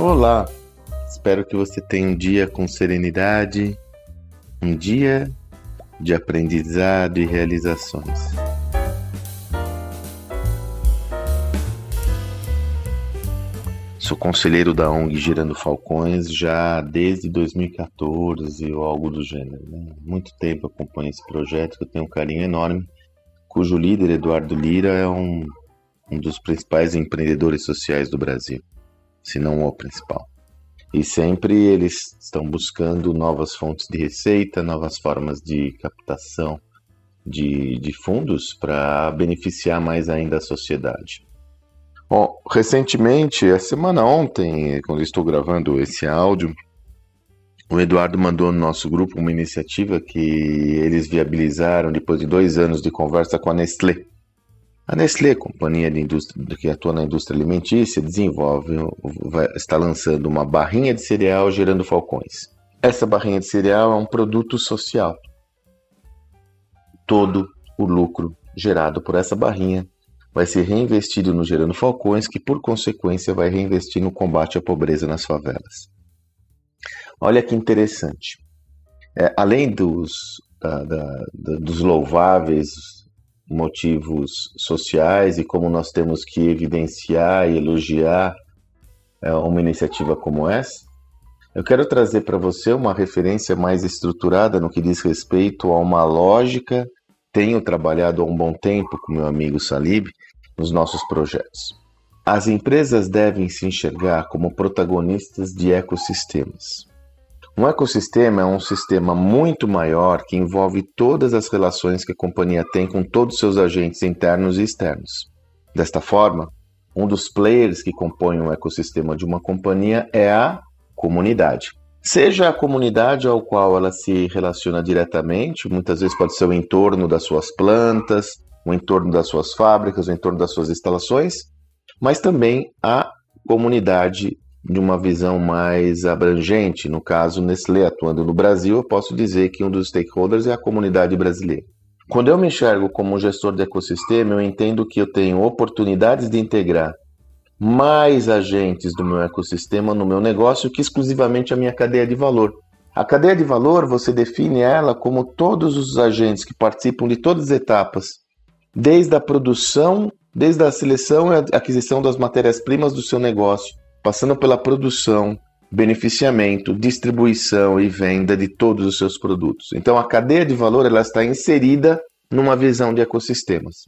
Olá, espero que você tenha um dia com serenidade, um dia de aprendizado e realizações. Sou conselheiro da ONG Girando Falcões já desde 2014 ou algo do gênero. Né? Muito tempo acompanho esse projeto que eu tenho um carinho enorme, cujo líder, Eduardo Lira, é um, um dos principais empreendedores sociais do Brasil, se não o principal. E sempre eles estão buscando novas fontes de receita, novas formas de captação de, de fundos para beneficiar mais ainda a sociedade. Bom, recentemente, a semana ontem, quando estou gravando esse áudio, o Eduardo mandou no nosso grupo uma iniciativa que eles viabilizaram depois de dois anos de conversa com a Nestlé. A Nestlé, companhia de indústria, que atua na indústria alimentícia, desenvolve, vai, está lançando uma barrinha de cereal gerando falcões. Essa barrinha de cereal é um produto social. Todo o lucro gerado por essa barrinha vai ser reinvestido no Gerando Falcões, que por consequência vai reinvestir no combate à pobreza nas favelas. Olha que interessante. É, além dos, da, da, dos louváveis motivos sociais e como nós temos que evidenciar e elogiar é, uma iniciativa como essa, eu quero trazer para você uma referência mais estruturada no que diz respeito a uma lógica. Tenho trabalhado há um bom tempo com meu amigo Salib nos nossos projetos. As empresas devem se enxergar como protagonistas de ecossistemas. Um ecossistema é um sistema muito maior que envolve todas as relações que a companhia tem com todos os seus agentes internos e externos. Desta forma, um dos players que compõem o ecossistema de uma companhia é a comunidade. Seja a comunidade ao qual ela se relaciona diretamente, muitas vezes pode ser o entorno das suas plantas, o entorno das suas fábricas, o entorno das suas instalações, mas também a comunidade de uma visão mais abrangente. No caso, Nestlé atuando no Brasil, eu posso dizer que um dos stakeholders é a comunidade brasileira. Quando eu me enxergo como um gestor de ecossistema, eu entendo que eu tenho oportunidades de integrar mais agentes do meu ecossistema no meu negócio que exclusivamente a minha cadeia de valor. A cadeia de valor, você define ela como todos os agentes que participam de todas as etapas desde a produção, desde a seleção e aquisição das matérias-primas do seu negócio, passando pela produção, beneficiamento, distribuição e venda de todos os seus produtos. Então a cadeia de valor ela está inserida numa visão de ecossistemas.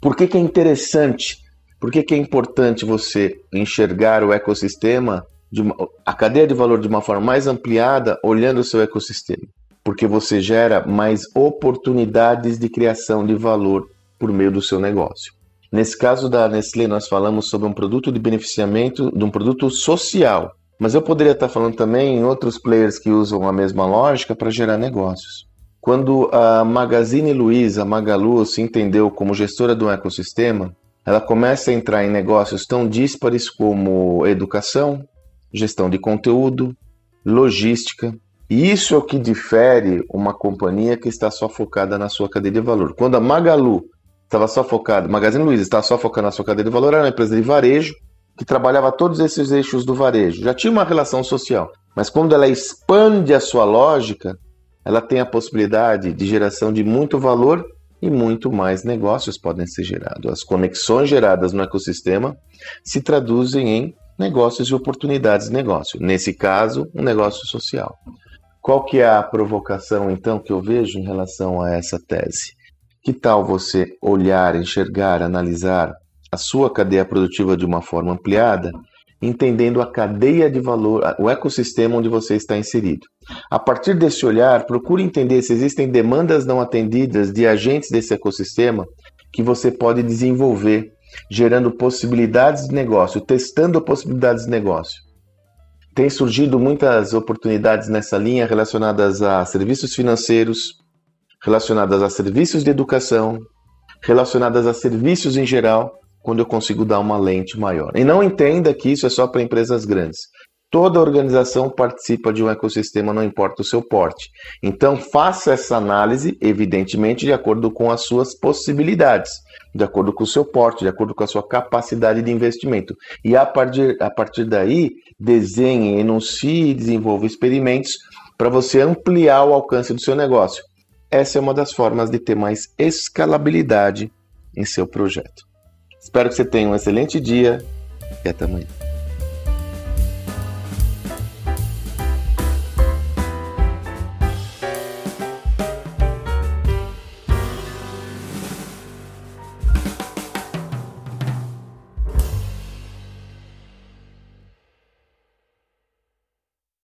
Por que, que é interessante? Por que, que é importante você enxergar o ecossistema, uma, a cadeia de valor de uma forma mais ampliada, olhando o seu ecossistema? Porque você gera mais oportunidades de criação de valor por meio do seu negócio. Nesse caso da Nestlé, nós falamos sobre um produto de beneficiamento, de um produto social. Mas eu poderia estar falando também em outros players que usam a mesma lógica para gerar negócios. Quando a Magazine Luiza, Magalu, se entendeu como gestora do ecossistema, ela começa a entrar em negócios tão díspares como educação, gestão de conteúdo, logística. E isso é o que difere uma companhia que está só focada na sua cadeia de valor. Quando a Magalu estava só focado, Magazine Luiza estava só focando na sua cadeia de valor, era uma empresa de varejo que trabalhava todos esses eixos do varejo. Já tinha uma relação social, mas quando ela expande a sua lógica, ela tem a possibilidade de geração de muito valor e muito mais negócios podem ser gerados. As conexões geradas no ecossistema se traduzem em negócios e oportunidades de negócio. Nesse caso, um negócio social. Qual que é a provocação então que eu vejo em relação a essa tese? Que tal você olhar, enxergar, analisar a sua cadeia produtiva de uma forma ampliada, entendendo a cadeia de valor, o ecossistema onde você está inserido? A partir desse olhar, procure entender se existem demandas não atendidas de agentes desse ecossistema que você pode desenvolver, gerando possibilidades de negócio, testando possibilidades de negócio. Tem surgido muitas oportunidades nessa linha relacionadas a serviços financeiros, relacionadas a serviços de educação, relacionadas a serviços em geral, quando eu consigo dar uma lente maior. E não entenda que isso é só para empresas grandes. Toda organização participa de um ecossistema, não importa o seu porte. Então, faça essa análise, evidentemente, de acordo com as suas possibilidades, de acordo com o seu porte, de acordo com a sua capacidade de investimento. E a partir, a partir daí, desenhe, enuncie e desenvolva experimentos para você ampliar o alcance do seu negócio. Essa é uma das formas de ter mais escalabilidade em seu projeto. Espero que você tenha um excelente dia e até amanhã.